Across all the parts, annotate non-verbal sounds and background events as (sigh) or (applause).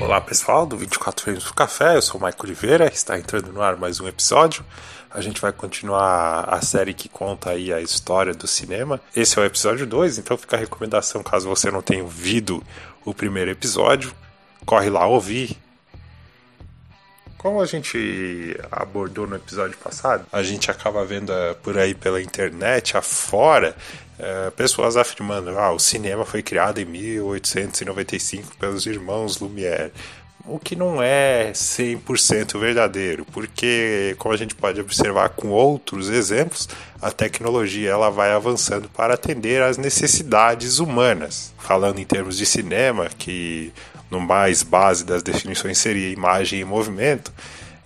Olá pessoal do 24 Frames do Café, eu sou o Maico Oliveira, está entrando no ar mais um episódio. A gente vai continuar a série que conta aí a história do cinema. Esse é o episódio 2, então fica a recomendação caso você não tenha ouvido o primeiro episódio, corre lá ouvir. Como a gente abordou no episódio passado, a gente acaba vendo eh, por aí pela internet afora é, pessoas afirmando ah, o cinema foi criado em 1895 pelos irmãos Lumière. O que não é 100% verdadeiro, porque, como a gente pode observar com outros exemplos, a tecnologia ela vai avançando para atender às necessidades humanas. Falando em termos de cinema, que no mais base das definições seria imagem e movimento,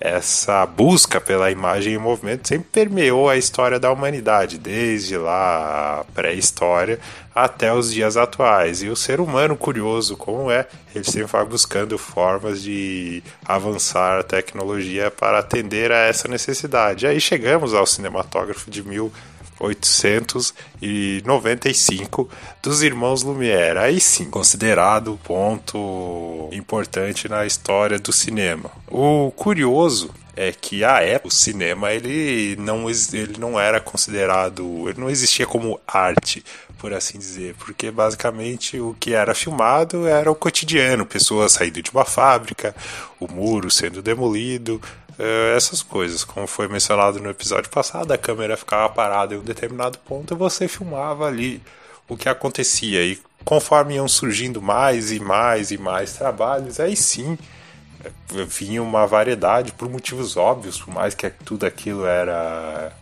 essa busca pela imagem em movimento sempre permeou a história da humanidade, desde lá a pré-história até os dias atuais. E o ser humano, curioso como é, ele sempre vai buscando formas de avançar a tecnologia para atender a essa necessidade. Aí chegamos ao cinematógrafo de mil 1895 dos irmãos Lumière. Aí sim, considerado ponto importante na história do cinema. O curioso é que a época o cinema ele não, ele não era considerado, ele não existia como arte, por assim dizer, porque basicamente o que era filmado era o cotidiano, pessoas saindo de uma fábrica, o muro sendo demolido, essas coisas. Como foi mencionado no episódio passado, a câmera ficava parada em um determinado ponto e você filmava ali o que acontecia. E conforme iam surgindo mais e mais e mais trabalhos, aí sim é, vinha uma variedade por motivos óbvios, por mais que tudo aquilo era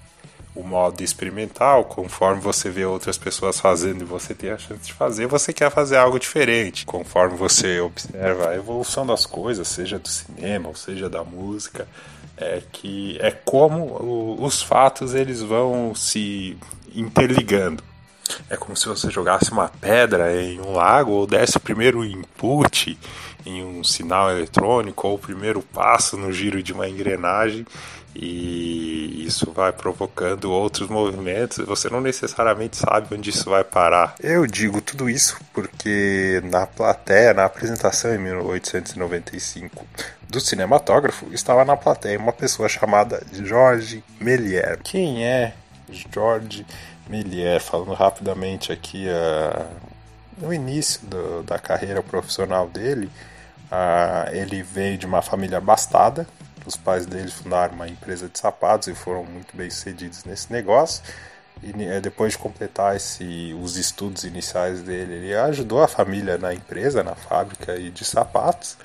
o modo experimental, conforme você vê outras pessoas fazendo e você tem a chance de fazer, você quer fazer algo diferente. Conforme você observa a evolução das coisas, seja do cinema ou seja da música, é que é como o, os fatos eles vão se interligando. É como se você jogasse uma pedra em um lago ou desse o primeiro input em um sinal eletrônico ou o primeiro passo no giro de uma engrenagem e isso vai provocando outros movimentos. Você não necessariamente sabe onde isso vai parar. Eu digo tudo isso porque na plateia, na apresentação em 1895 do cinematógrafo, estava na plateia uma pessoa chamada George Méliès. Quem é George Méliès? Falando rapidamente aqui, uh, no início do, da carreira profissional dele, uh, ele veio de uma família abastada os pais dele fundaram uma empresa de sapatos e foram muito bem sucedidos nesse negócio. E é, depois de completar esse, os estudos iniciais dele, ele ajudou a família na empresa, na fábrica de sapatos.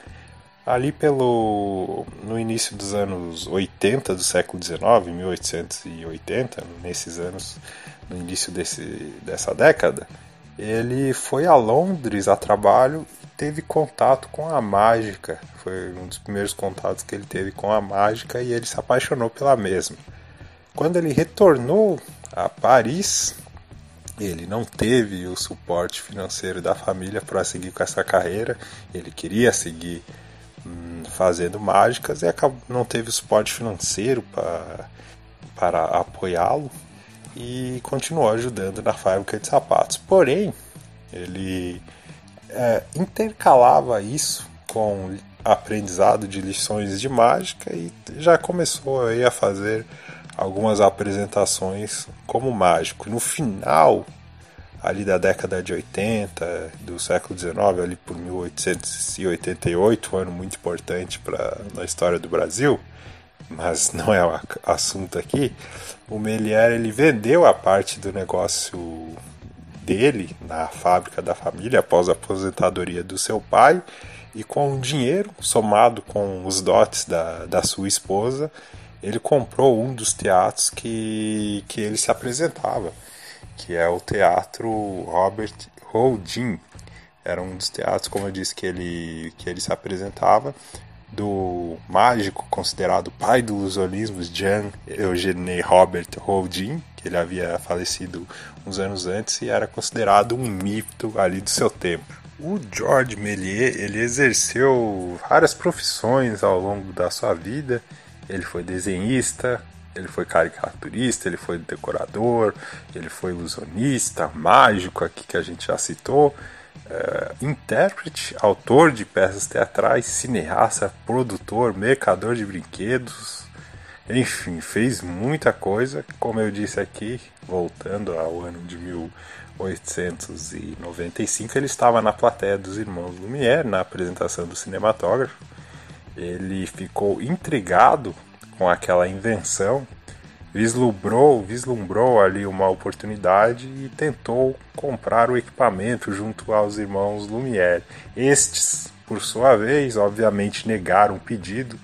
Ali pelo no início dos anos 80 do século 19, 1880, nesses anos, no início desse, dessa década, ele foi a Londres a trabalho teve contato com a mágica. Foi um dos primeiros contatos que ele teve com a mágica e ele se apaixonou pela mesma. Quando ele retornou a Paris, ele não teve o suporte financeiro da família para seguir com essa carreira. Ele queria seguir hum, fazendo mágicas e acabou, não teve o suporte financeiro para, para apoiá-lo e continuou ajudando na fábrica de sapatos. Porém, ele é, intercalava isso com aprendizado de lições de mágica e já começou aí a fazer algumas apresentações como mágico. No final ali da década de 80 do século 19, ali por 1888, um ano muito importante para a história do Brasil, mas não é o assunto aqui. O Melier ele vendeu a parte do negócio dele na fábrica da família após a aposentadoria do seu pai e com o dinheiro somado com os dotes da, da sua esposa ele comprou um dos teatros que, que ele se apresentava que é o teatro Robert Houdin. Era um dos teatros como eu disse que ele que ele se apresentava do mágico considerado pai do ilusionismo Jean Eugène Robert Houdin que ele havia falecido uns anos antes e era considerado um mito ali do seu tempo. O George Méliès ele exerceu várias profissões ao longo da sua vida. Ele foi desenhista, ele foi caricaturista, ele foi decorador, ele foi ilusionista, mágico aqui que a gente já citou. é, intérprete, autor de peças teatrais, cineasta, produtor, mercador de brinquedos, enfim, fez muita coisa. Como eu disse aqui, voltando ao ano de 1895, ele estava na plateia dos irmãos Lumière, na apresentação do cinematógrafo. Ele ficou intrigado com aquela invenção vislumbrou, vislumbrou ali uma oportunidade e tentou comprar o equipamento junto aos irmãos Lumière. Estes, por sua vez, obviamente negaram o pedido,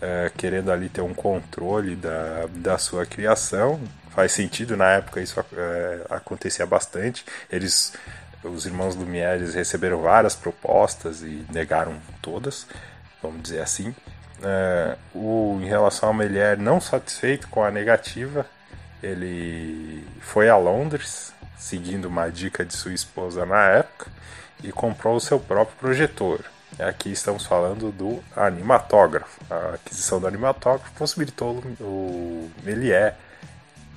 é, querendo ali ter um controle da, da sua criação. Faz sentido, na época isso é, acontecia bastante. Eles, os irmãos Lumière receberam várias propostas e negaram todas, vamos dizer assim. É, o, em relação a Melier, não satisfeito com a negativa, ele foi a Londres, seguindo uma dica de sua esposa na época, e comprou o seu próprio projetor. Aqui estamos falando do animatógrafo. A aquisição do animatógrafo possibilitou o Melier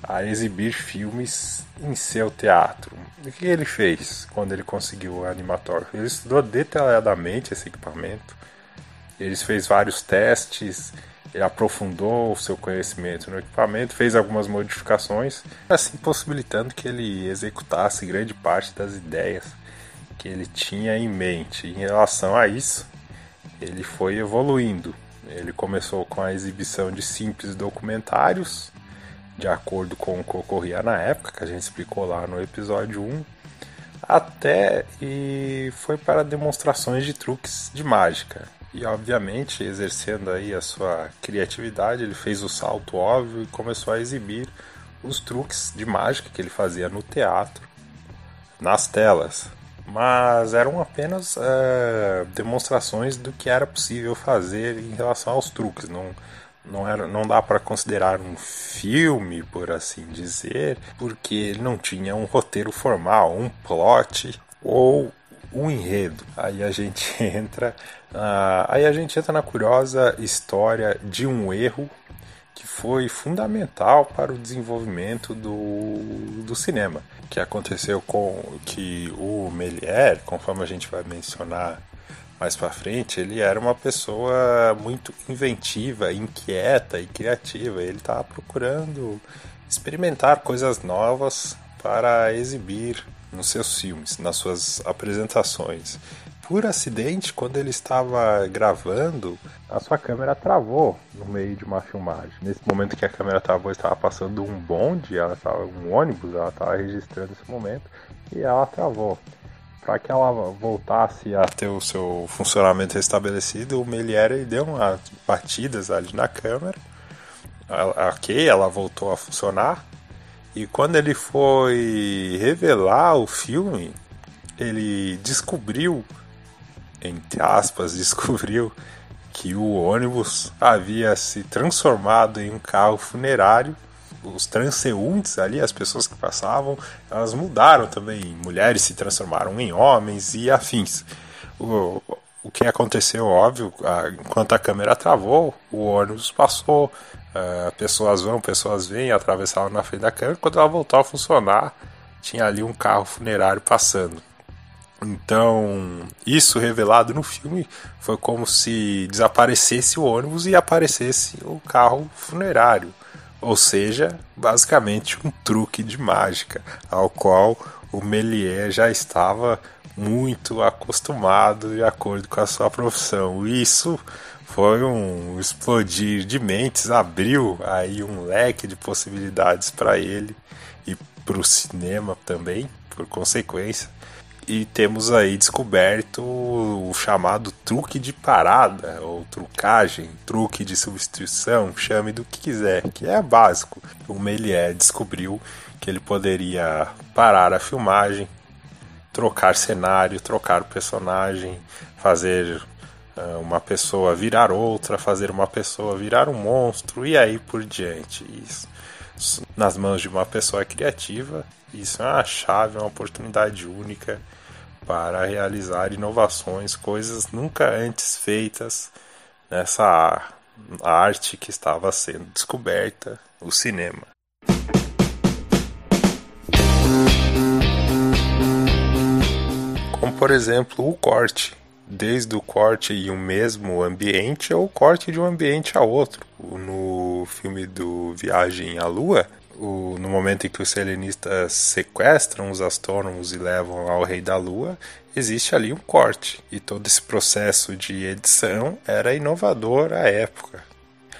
a exibir filmes em seu teatro. O que ele fez quando ele conseguiu o animatógrafo? Ele estudou detalhadamente esse equipamento, ele fez vários testes, ele aprofundou o seu conhecimento no equipamento, fez algumas modificações, assim possibilitando que ele executasse grande parte das ideias que ele tinha em mente. Em relação a isso, ele foi evoluindo. Ele começou com a exibição de simples documentários, de acordo com o que ocorria na época, que a gente explicou lá no episódio 1, até e foi para demonstrações de truques de mágica. E obviamente, exercendo aí a sua criatividade, ele fez o salto óbvio e começou a exibir os truques de mágica que ele fazia no teatro, nas telas. Mas eram apenas é, demonstrações do que era possível fazer em relação aos truques. Não, não, era, não dá para considerar um filme, por assim dizer, porque ele não tinha um roteiro formal, um plot ou um enredo. Aí a gente (laughs) entra, uh, aí a gente entra na curiosa história de um erro que foi fundamental para o desenvolvimento do, do cinema, que aconteceu com que o Melier, conforme a gente vai mencionar mais para frente, ele era uma pessoa muito inventiva, inquieta e criativa. Ele estava procurando experimentar coisas novas para exibir nos seus filmes, nas suas apresentações. Por acidente, quando ele estava gravando, a sua câmera travou no meio de uma filmagem. Nesse momento que a câmera travou, estava passando um bonde, ela estava um ônibus, ela estava registrando esse momento e ela travou. Para que ela voltasse a ter o seu funcionamento restabelecido, o Meliere deu umas batidas ali na câmera. Ok, ela voltou a funcionar, e quando ele foi revelar o filme, ele descobriu, entre aspas, (laughs) descobriu que o ônibus havia se transformado em um carro funerário. Os transeuntes ali, as pessoas que passavam, elas mudaram também. Mulheres se transformaram em homens e afins. O, o que aconteceu, óbvio, enquanto a câmera travou, o ônibus passou, Uh, pessoas vão, pessoas vêm, atravessavam na frente da câmera. Quando ela voltou a funcionar, tinha ali um carro funerário passando. Então, isso revelado no filme foi como se desaparecesse o ônibus e aparecesse o carro funerário. Ou seja, basicamente um truque de mágica, ao qual o Melier já estava muito acostumado de acordo com a sua profissão. Isso foi um explodir de mentes, abriu aí um leque de possibilidades para ele e para o cinema também, por consequência. E temos aí descoberto o chamado truque de parada, ou trucagem, truque de substituição, chame do que quiser, que é básico. O Melier descobriu que ele poderia parar a filmagem, trocar cenário, trocar personagem, fazer uma pessoa virar outra, fazer uma pessoa virar um monstro e aí por diante. Isso nas mãos de uma pessoa criativa, isso é uma chave, uma oportunidade única para realizar inovações, coisas nunca antes feitas nessa arte que estava sendo descoberta, o cinema. como por exemplo o corte, desde o corte em um mesmo ambiente ou o corte de um ambiente a outro. No filme do Viagem à Lua, o, no momento em que os selenistas sequestram os astrônomos e levam ao Rei da Lua, existe ali um corte. E todo esse processo de edição era inovador à época.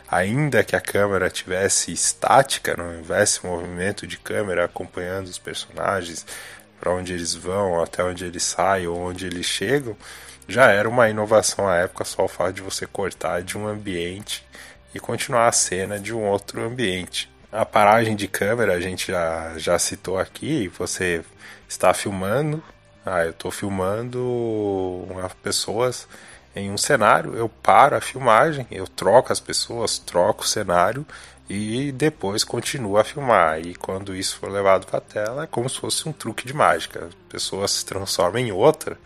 Ainda que a câmera tivesse estática, não houvesse movimento de câmera acompanhando os personagens para onde eles vão, até onde eles saem ou onde eles chegam, já era uma inovação à época só o fato de você cortar de um ambiente e continuar a cena de um outro ambiente. A paragem de câmera a gente já, já citou aqui, você está filmando, ah, eu estou filmando pessoas em um cenário, eu paro a filmagem, eu troco as pessoas, troco o cenário e depois continuo a filmar. E quando isso for levado para a tela, é como se fosse um truque de mágica. A pessoa se transforma em outra,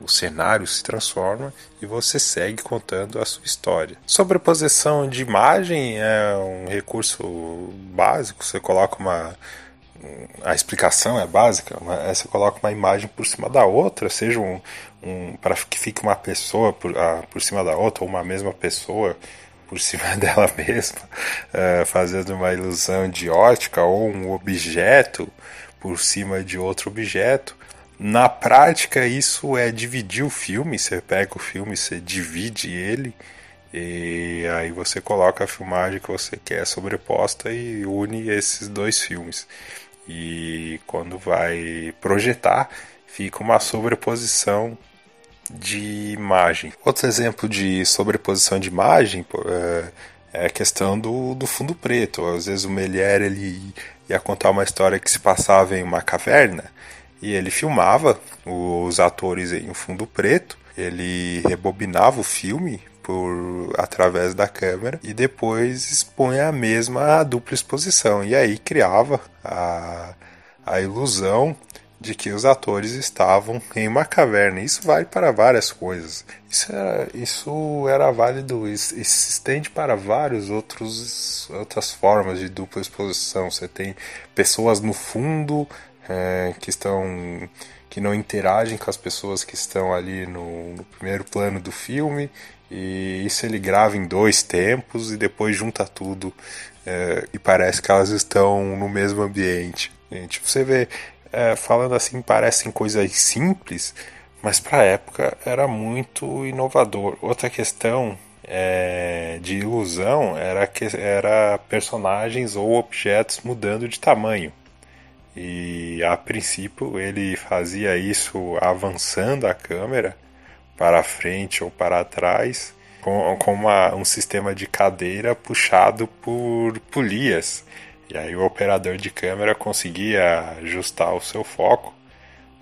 o cenário se transforma e você segue contando a sua história. Sobreposição de imagem é um recurso básico, você coloca uma a explicação é básica, é você coloca uma imagem por cima da outra, seja um, um para que fique uma pessoa por, ah, por cima da outra, ou uma mesma pessoa por (laughs) cima dela mesma, uh, fazendo uma ilusão de ótica, ou um objeto por cima de outro objeto. Na prática, isso é dividir o filme. Você pega o filme, você divide ele, e aí você coloca a filmagem que você quer sobreposta e une esses dois filmes. E quando vai projetar, fica uma sobreposição de imagem. Outro exemplo de sobreposição de imagem é, é a questão do, do fundo preto. Às vezes o Melier ele ia contar uma história que se passava em uma caverna e ele filmava os atores em fundo preto, ele rebobinava o filme por através da câmera e depois expunha a mesma dupla exposição e aí criava a, a ilusão de que os atores estavam em uma caverna. Isso vale para várias coisas. Isso era, isso era válido, isso, se estende para outros outras formas de dupla exposição. Você tem pessoas no fundo é, que estão que não interagem com as pessoas que estão ali no, no primeiro plano do filme e isso ele grava em dois tempos e depois junta tudo é, e parece que elas estão no mesmo ambiente. E, tipo, você vê, é, falando assim, parecem coisas simples, mas para a época era muito inovador. Outra questão é, de ilusão era que era personagens ou objetos mudando de tamanho. E a princípio ele fazia isso avançando a câmera para frente ou para trás com, com uma, um sistema de cadeira puxado por polias. E aí o operador de câmera conseguia ajustar o seu foco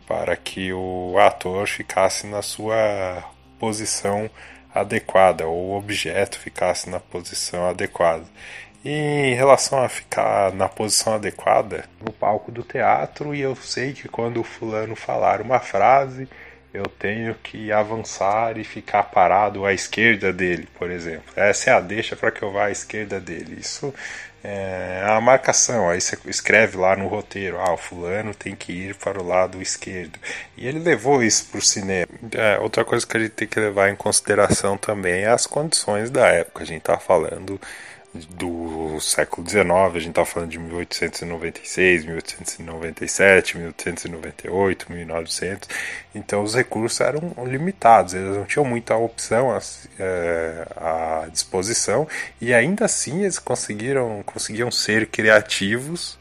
para que o ator ficasse na sua posição adequada ou o objeto ficasse na posição adequada. Em relação a ficar na posição adequada, no palco do teatro, e eu sei que quando o fulano falar uma frase, eu tenho que avançar e ficar parado à esquerda dele, por exemplo. Essa é a deixa para que eu vá à esquerda dele. Isso é a marcação. Aí você escreve lá no roteiro: ah, o fulano tem que ir para o lado esquerdo. E ele levou isso para o cinema. É, outra coisa que a gente tem que levar em consideração também é as condições da época. A gente está falando do século XIX, a gente está falando de 1896, 1897, 1898, 1900, então os recursos eram limitados, eles não tinham muita opção à, é, à disposição. E ainda assim eles conseguiram, conseguiam ser criativos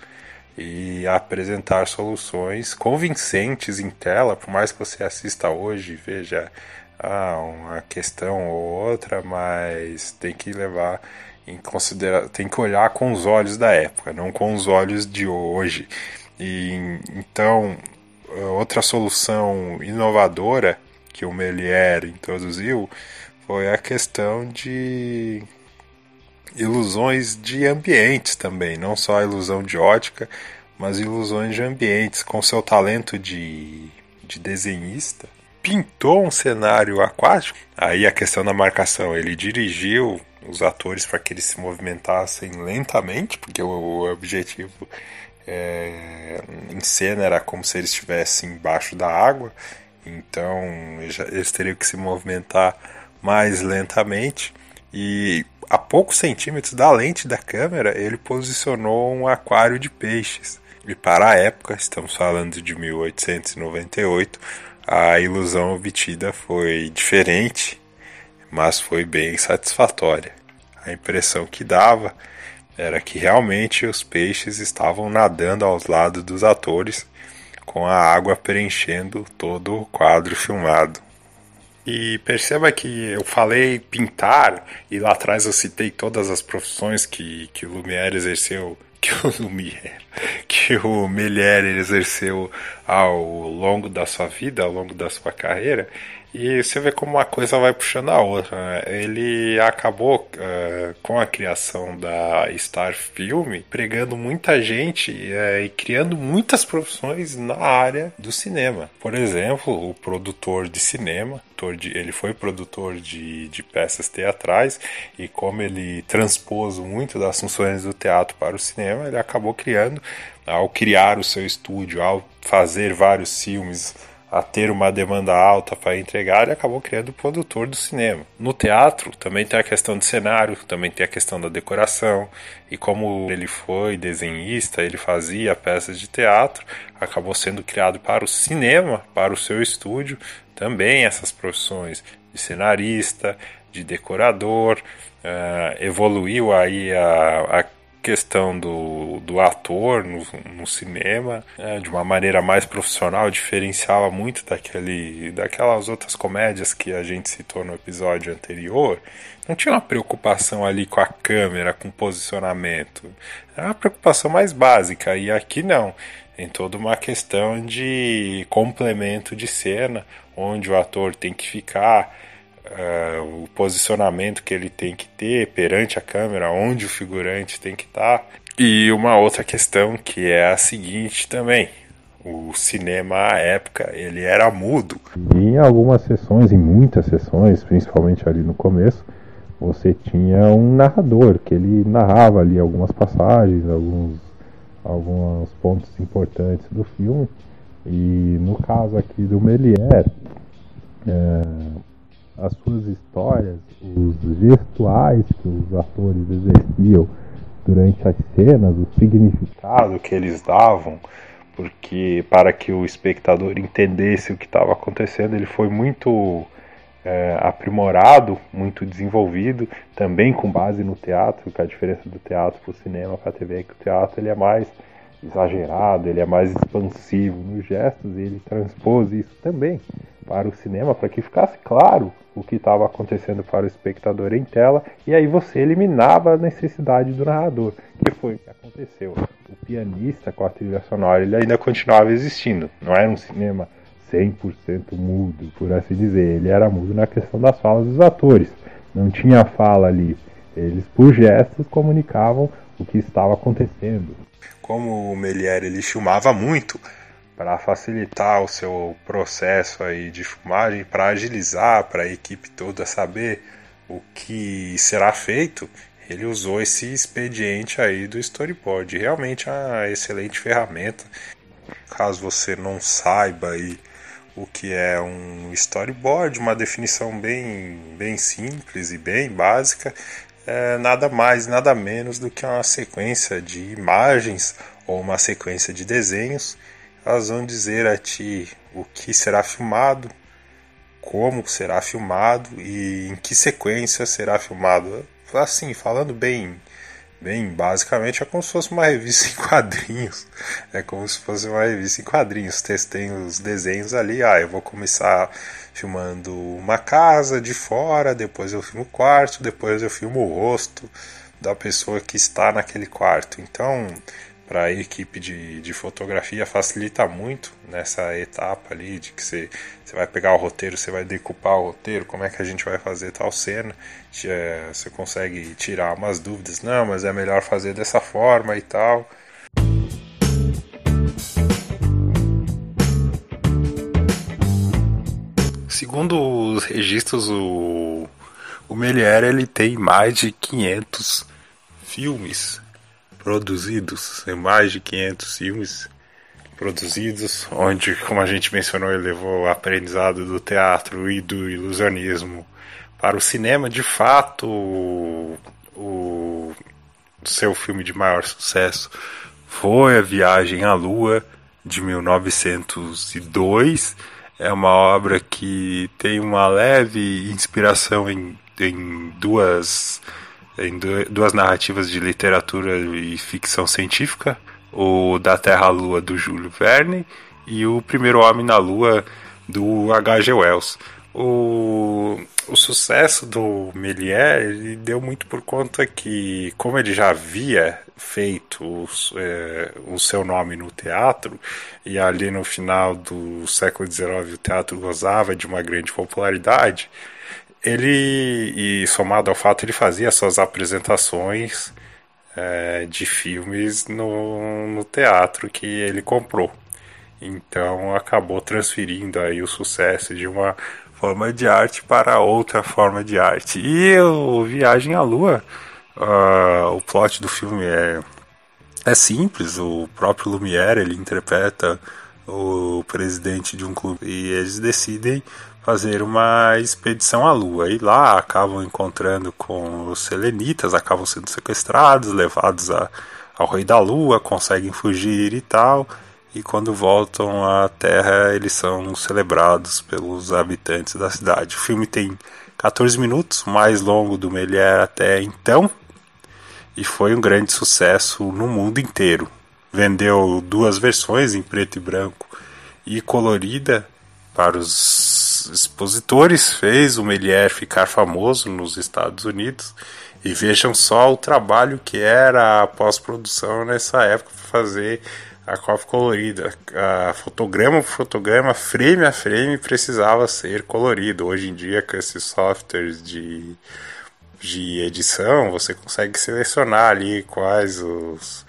e apresentar soluções convincentes em tela, por mais que você assista hoje e veja ah, uma questão ou outra, mas tem que levar em considera tem que olhar com os olhos da época, não com os olhos de hoje. E então, outra solução inovadora que o Melier introduziu foi a questão de ilusões de ambientes também, não só a ilusão de ótica, mas ilusões de ambientes. Com seu talento de, de desenhista, pintou um cenário aquático. Aí a questão da marcação, ele dirigiu os atores para que eles se movimentassem lentamente, porque o, o objetivo é, em cena era como se eles estivessem embaixo da água. então eles teriam que se movimentar mais lentamente. E a poucos centímetros da lente da câmera, ele posicionou um aquário de peixes. E para a época, estamos falando de 1898, a ilusão obtida foi diferente, mas foi bem satisfatória. A impressão que dava era que realmente os peixes estavam nadando aos lados dos atores, com a água preenchendo todo o quadro filmado. E perceba que eu falei pintar, e lá atrás eu citei todas as profissões que, que o Lumière exerceu (laughs) que o Lumière, que o Melier exerceu ao longo da sua vida, ao longo da sua carreira, e você vê como uma coisa vai puxando a outra. Né? Ele acabou uh, com a criação da Star Film pregando muita gente uh, e criando muitas profissões na área do cinema. Por exemplo, o produtor de cinema, de, ele foi produtor de, de peças teatrais e como ele transpôs muito das funções do teatro para o cinema, ele acabou criando, ao criar o seu estúdio, ao fazer vários filmes a ter uma demanda alta para entregar, ele acabou criando o produtor do cinema. No teatro também tem a questão do cenário, também tem a questão da decoração, e como ele foi desenhista, ele fazia peças de teatro, acabou sendo criado para o cinema, para o seu estúdio, também essas profissões de cenarista, de decorador, uh, evoluiu aí a, a questão do, do ator no, no cinema né, de uma maneira mais profissional, diferenciava muito daquele, daquelas outras comédias que a gente citou no episódio anterior. Não tinha uma preocupação ali com a câmera, com posicionamento. Era uma preocupação mais básica, e aqui não. Tem toda uma questão de complemento de cena, onde o ator tem que ficar uh, o posicionamento que ele tem que ter perante a câmera, onde o figurante tem que estar. Tá. E uma outra questão que é a seguinte também. O cinema à época ele era mudo. Em algumas sessões, em muitas sessões, principalmente ali no começo, você tinha um narrador que ele narrava ali algumas passagens, alguns, alguns pontos importantes do filme. E no caso aqui do Melier, é, as suas histórias, os gestuais que os atores exerciam durante as cenas, o significado que eles davam, porque para que o espectador entendesse o que estava acontecendo, ele foi muito é, aprimorado, muito desenvolvido, também com base no teatro, que a diferença do teatro para o cinema, para a TV é que o teatro ele é mais exagerado, ele é mais expansivo nos gestos e ele transpôs isso também para o cinema para que ficasse claro o que estava acontecendo para o espectador em tela e aí você eliminava a necessidade do narrador, que foi o que aconteceu. O pianista com a trilha sonora ele ainda continuava existindo, não era um cinema 100% mudo, por assim dizer, ele era mudo na questão das falas dos atores, não tinha fala ali, eles por gestos comunicavam o que estava acontecendo. Como o Melier ele filmava muito, para facilitar o seu processo aí de filmagem, para agilizar, para a equipe toda saber o que será feito, ele usou esse expediente aí do storyboard. Realmente é uma excelente ferramenta. Caso você não saiba aí o que é um storyboard, uma definição bem, bem simples e bem básica, é nada mais, nada menos do que uma sequência de imagens ou uma sequência de desenhos elas vão dizer a ti o que será filmado, como será filmado e em que sequência será filmado. Assim, falando bem, bem basicamente, é como se fosse uma revista em (laughs) quadrinhos. É como se fosse uma revista em quadrinhos. Tem os desenhos ali. Ah, eu vou começar filmando uma casa de fora, depois eu filmo o quarto, depois eu filmo o rosto da pessoa que está naquele quarto. Então, para a equipe de, de fotografia facilita muito nessa etapa ali de que você, você vai pegar o roteiro, você vai decupar o roteiro, como é que a gente vai fazer tal cena, é, você consegue tirar umas dúvidas, não, mas é melhor fazer dessa forma e tal. Segundo os registros, o, o Melier ele tem mais de 500 filmes produzidos, mais de 500 filmes produzidos, onde, como a gente mencionou, ele levou o aprendizado do teatro e do ilusionismo para o cinema. De fato, o, o seu filme de maior sucesso foi A Viagem à Lua, de 1902. É uma obra que tem uma leve inspiração em, em duas em duas narrativas de literatura e ficção científica, o Da Terra à Lua do Júlio Verne e o Primeiro Homem na Lua do H.G. Wells. O, o sucesso do Méliès ele deu muito por conta que, como ele já havia feito o, é, o seu nome no teatro, e ali no final do século XIX o teatro gozava de uma grande popularidade, ele, e somado ao fato, ele fazia suas apresentações é, de filmes no, no teatro que ele comprou. Então acabou transferindo aí o sucesso de uma forma de arte para outra forma de arte. E o Viagem à Lua, uh, o plot do filme é, é simples. O próprio Lumière ele interpreta o presidente de um clube e eles decidem fazer uma expedição à Lua. E lá acabam encontrando com os selenitas, acabam sendo sequestrados, levados a, ao Rei da Lua, conseguem fugir e tal. E quando voltam à Terra, eles são celebrados pelos habitantes da cidade. O filme tem 14 minutos, mais longo do Melier até então, e foi um grande sucesso no mundo inteiro. Vendeu duas versões, em preto e branco e colorida, para os expositores, fez o Melier ficar famoso nos Estados Unidos. E vejam só o trabalho que era a pós-produção nessa época para fazer a cópia colorida. A fotograma por fotograma, frame a frame, precisava ser colorido. Hoje em dia, com esses softwares de, de edição, você consegue selecionar ali quais os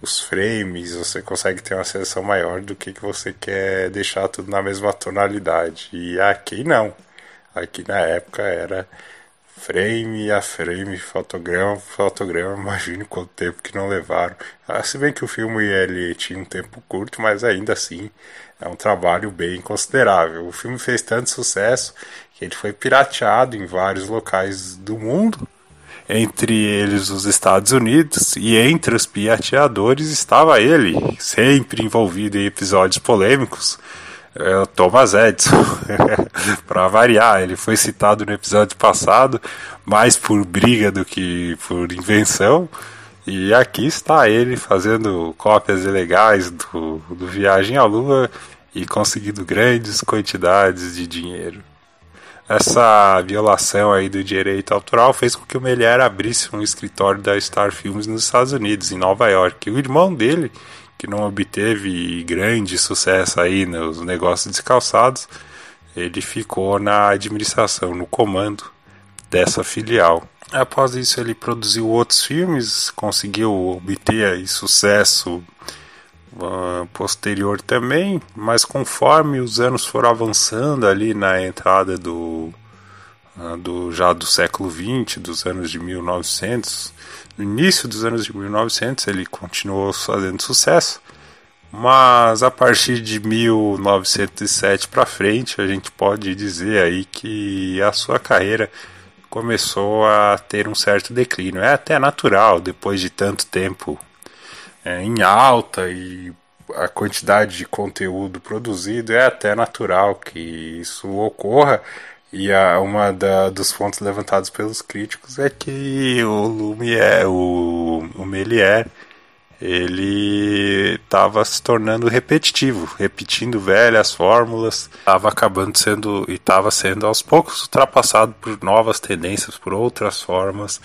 os frames, você consegue ter uma seleção maior do que, que você quer deixar tudo na mesma tonalidade. E aqui não. Aqui na época era frame a frame, fotograma fotograma, (laughs) imagine quanto tempo que não levaram. Ah, se bem que o filme ele tinha um tempo curto, mas ainda assim é um trabalho bem considerável. O filme fez tanto sucesso que ele foi pirateado em vários locais do mundo entre eles os Estados Unidos, e entre os pirateadores estava ele, sempre envolvido em episódios polêmicos, é, Thomas Edison. (laughs) para variar, ele foi citado no episódio passado, mais por briga do que por invenção. E aqui está ele fazendo cópias ilegais do, do Viagem à Lua e conseguindo grandes quantidades de dinheiro essa violação aí do direito autoral fez com que o Melier abrisse um escritório da Star Films nos Estados Unidos, em Nova York. O irmão dele, que não obteve grande sucesso aí nos negócios descalçados, ele ficou na administração, no comando dessa filial. Após isso, ele produziu outros filmes, conseguiu obter sucesso uh, posterior também, mas conforme os anos foram avançando ali na entrada do, do já do século XX, dos anos de 1900, no início dos anos de 1900 ele continuou fazendo sucesso, mas a partir de 1907 para frente a gente pode dizer aí que a sua carreira começou a ter um certo declínio. É até natural depois de tanto tempo é, em alta e a quantidade de conteúdo produzido, é até natural que isso ocorra. E a, uma da, dos pontos levantados pelos críticos é que o Lumière, o, o Melier, ele estava se tornando repetitivo, repetindo velhas fórmulas, estava acabando sendo e estava sendo aos poucos ultrapassado por novas tendências, por outras formas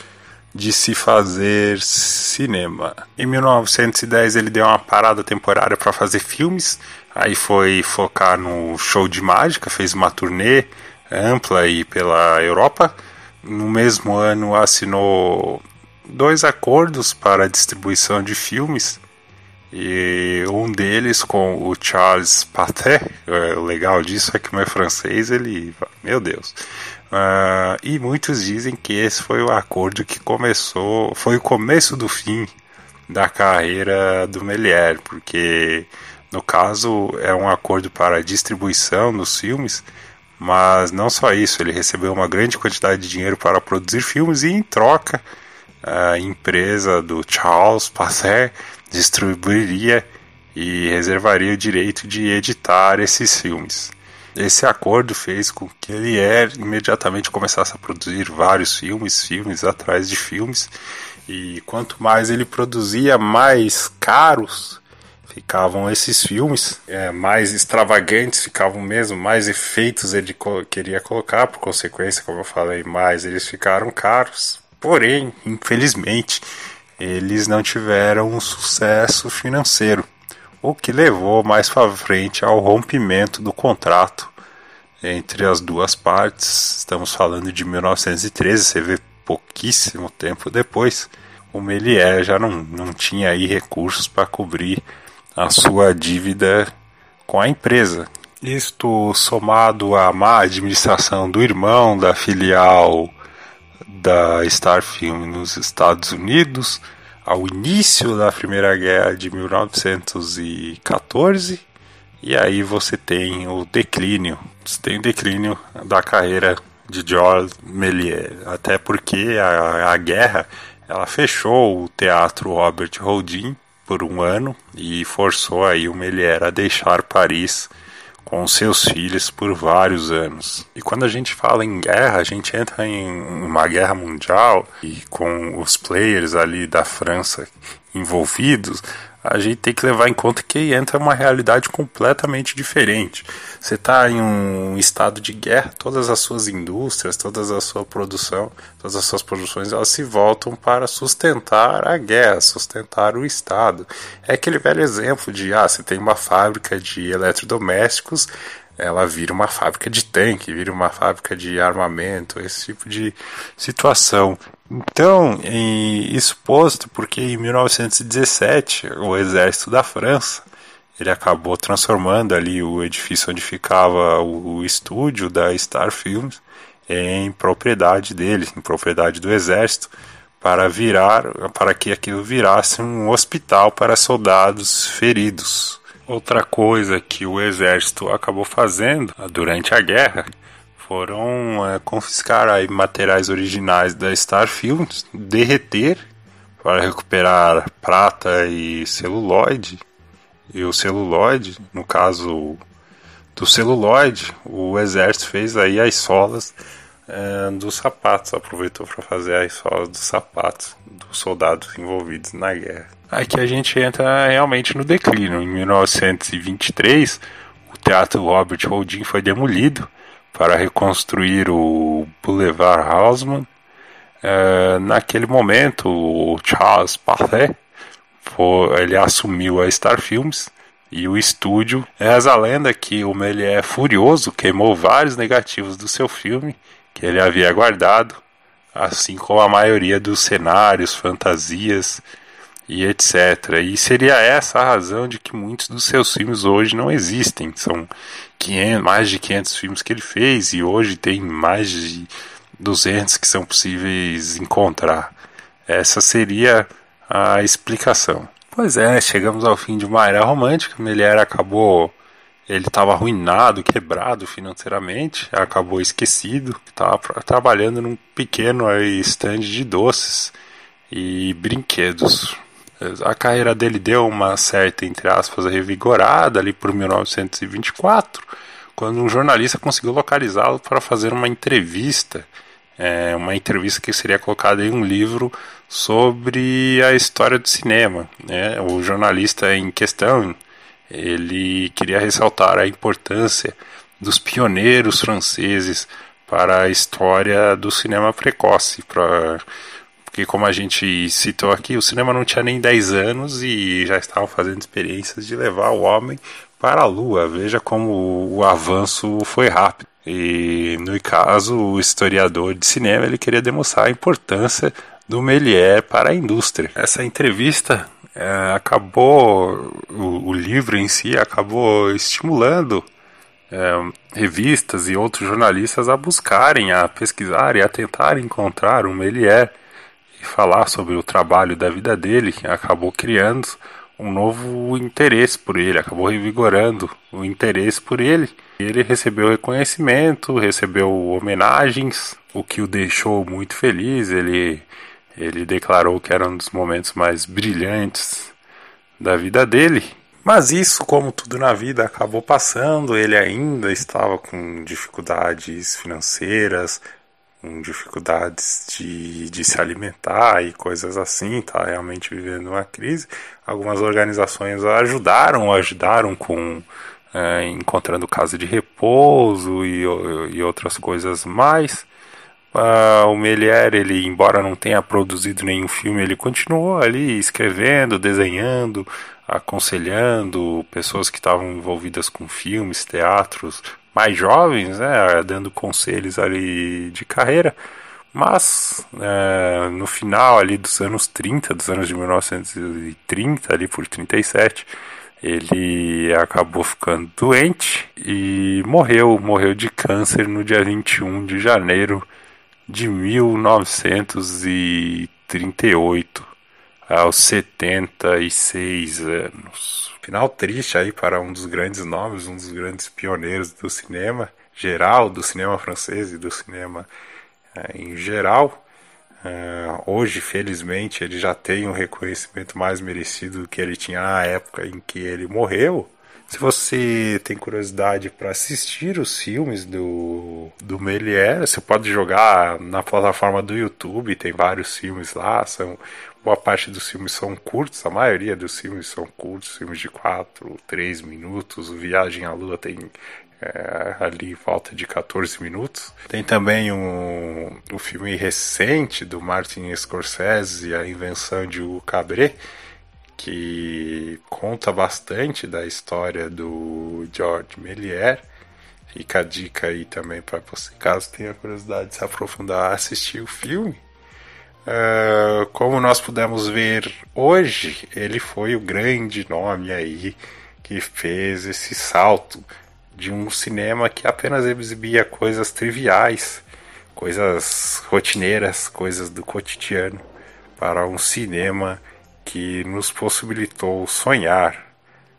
de se fazer cinema. Em 1910 ele deu uma parada temporária para fazer filmes, aí foi focar no show de mágica, fez uma turnê ampla aí pela Europa. No mesmo ano assinou dois acordos para a distribuição de filmes e um deles com o Charles Pathé. É, o legal disso é que meu francês ele, meu Deus, Uh, e muitos dizem que esse foi o acordo que começou, foi o começo do fim da carreira do Melier, porque No caso, é um acordo para distribuição dos filmes, mas não só isso, ele recebeu uma grande quantidade de dinheiro para produzir filmes e, em troca, a empresa do Charles Passer distribuiria e reservaria o direito de editar esses filmes. Esse acordo fez com que ele imediatamente começasse a produzir vários filmes, filmes atrás de filmes, e quanto mais ele produzia, mais caros ficavam esses filmes, é, mais extravagantes ficavam mesmo, mais efeitos ele queria colocar, por consequência, como eu falei, mais eles ficaram caros. Porém, infelizmente, eles não tiveram um sucesso financeiro o que levou mais para frente ao rompimento do contrato entre as duas partes. Estamos falando de 1913, você vê pouquíssimo tempo depois. O Melier já não, não tinha aí recursos para cobrir a sua dívida com a empresa. Isto somado à má administração do irmão da filial da Star Film nos Estados Unidos, ao início da Primeira Guerra de 1914, e aí você tem o declínio, você tem o declínio da carreira de Georges Méliès, até porque a, a guerra ela fechou o teatro Robert Houdin por um ano e forçou aí o Méliès a deixar Paris com seus filhos por vários anos. E quando a gente fala em guerra, a gente entra em uma guerra mundial e com os players ali da França envolvidos, a gente tem que levar em conta que entra uma realidade completamente diferente. Você está em um estado de guerra, todas as suas indústrias, toda a sua produção, todas as suas produções, elas se voltam para sustentar a guerra, sustentar o Estado. É aquele velho exemplo de, ah, você tem uma fábrica de eletrodomésticos, ela vira uma fábrica de tanque, vira uma fábrica de armamento, esse tipo de situação. Então, isso posto porque em 1917 o exército da França ele acabou transformando ali o edifício onde ficava o, estúdio da Star Films em propriedade dele, em propriedade do exército, para virar, para que aquilo virasse um hospital para soldados feridos. Outra coisa que o exército acabou fazendo durante a guerra foram é, confiscar aí materiais originais da Star Films, derreter para recuperar prata e celuloide. E o celuloide, no caso do celuloide, o exército fez aí as solas é, dos sapatos, aproveitou para fazer as solas dos sapatos dos soldados envolvidos na guerra. Aqui a gente entra realmente no declínio. Em 1923, o Teatro Robert Houdin foi demolido para reconstruir o Boulevard Haussmann. É, naquele momento, o Charles Parlet ele assumiu a Star Films e o estúdio. Reza a lenda que o Méliès furioso queimou vários negativos do seu filme que ele havia guardado, assim como a maioria dos cenários, fantasias e etc. E seria essa a razão de que muitos dos seus filmes hoje não existem. São 500, mais de 500 filmes que ele fez e hoje tem mais de 200 que são possíveis encontrar. Essa seria a explicação. Pois é, chegamos ao fim de uma era romântica. Melier acabou ele estava arruinado, quebrado financeiramente, acabou esquecido, estava trabalhando num pequeno stand de doces e brinquedos. A carreira dele deu uma certa, entre aspas, revigorada ali por 1924, quando um jornalista conseguiu localizá-lo para fazer uma entrevista, é, uma entrevista que seria colocada em um livro sobre a história do cinema. Né? O jornalista em questão ele queria ressaltar a importância dos pioneiros franceses para a história do cinema precoce, para porque como a gente citou aqui, o cinema não tinha nem 10 anos e já estavam fazendo experiências de levar o homem para a lua. Veja como o avanço foi rápido. E no caso, o historiador de cinema ele queria demonstrar a importância do Méliès para a indústria. Essa entrevista é, acabou, o, o, livro em si acabou estimulando é, revistas e outros jornalistas a buscarem, a pesquisarem, a tentarem encontrar o Méliès e falar sobre o trabalho da vida dele, acabou criando um novo interesse por ele, acabou revigorando o interesse por ele. Ele recebeu reconhecimento, recebeu homenagens, o que o deixou muito feliz. Ele, ele declarou que era um dos momentos mais brilhantes da vida dele. Mas isso, como tudo na vida, acabou passando. Ele ainda estava com dificuldades financeiras, com dificuldades de, de se alimentar e coisas assim, tá realmente vivendo uma crise. Algumas organizações ajudaram, ajudaram com é, encontrando casa de repouso e, e outras coisas mais. Uh, o Melier, ele, embora não tenha produzido nenhum filme, ele continuou ali escrevendo, desenhando, aconselhando pessoas que estavam envolvidas com filmes, teatros, mais jovens, né, dando conselhos ali de carreira. Mas é, no final ali dos anos 30, dos anos de 1930, ali por 37, ele acabou ficando doente e morreu, morreu de câncer no dia 21 de janeiro de 1938, aos 76 anos. Final triste aí para um dos grandes nomes, um dos grandes pioneiros do cinema geral, do cinema francês e do cinema eh, em geral. Uh, hoje, felizmente, ele já tem um reconhecimento mais merecido do que ele tinha na época em que ele morreu. Se você tem curiosidade para assistir os filmes do, do Melier, você pode jogar na plataforma do YouTube, tem vários filmes lá, são boa parte dos filmes são curtos, a maioria dos filmes são curtos, filmes de 4, 3 minutos, o Viagem à Lua tem é, ali falta de 14 minutos. Tem também um, um filme recente do Martin Scorsese, A Invenção de Hugo Cabret, que conta bastante da história do George Méliès. Fica a dica aí também para você, caso tenha curiosidade de se aprofundar, assistir o filme. Uh, como nós pudemos ver hoje, ele foi o grande nome aí que fez esse salto de um cinema que apenas exibia coisas triviais, coisas rotineiras, coisas do cotidiano, para um cinema que nos possibilitou sonhar,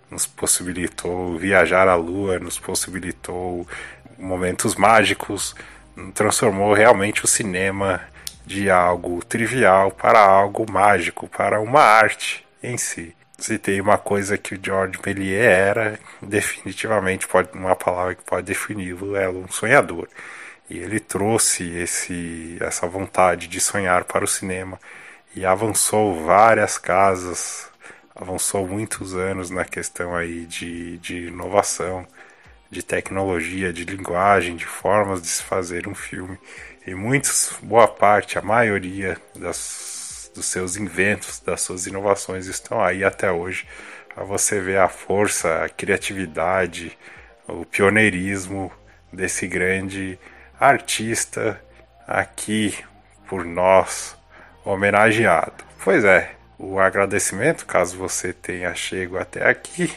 nos possibilitou viajar à lua, nos possibilitou momentos mágicos, transformou realmente o cinema de algo trivial para algo mágico, para uma arte em si. Se tem uma coisa que o George Méliès era, definitivamente pode uma palavra que pode defini-lo é um sonhador. E ele trouxe esse essa vontade de sonhar para o cinema e avançou várias casas, avançou muitos anos na questão aí de, de inovação, de tecnologia, de linguagem, de formas de se fazer um filme. E muitos, boa parte, a maioria das, dos seus inventos, das suas inovações estão aí até hoje. Para você ver a força, a criatividade, o pioneirismo desse grande artista aqui por nós homenageado. Pois é, o agradecimento, caso você tenha chego até aqui.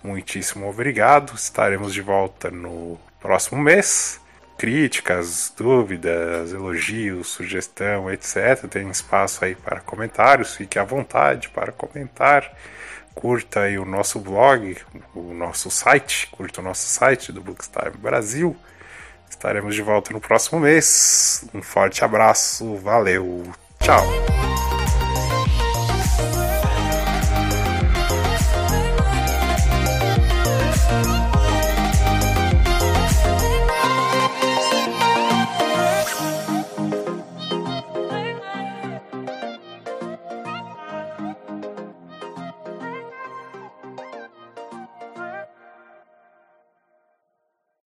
Muitíssimo obrigado. Estaremos de volta no próximo mês. Críticas, dúvidas, elogios, sugestão, etc. Tem espaço aí para comentários. Fique à vontade para comentar. Curta aí o nosso blog, o nosso site. Curta o nosso site do Bookstime Brasil. Estaremos de volta no próximo mês. Um forte abraço. Valeu. Ciao.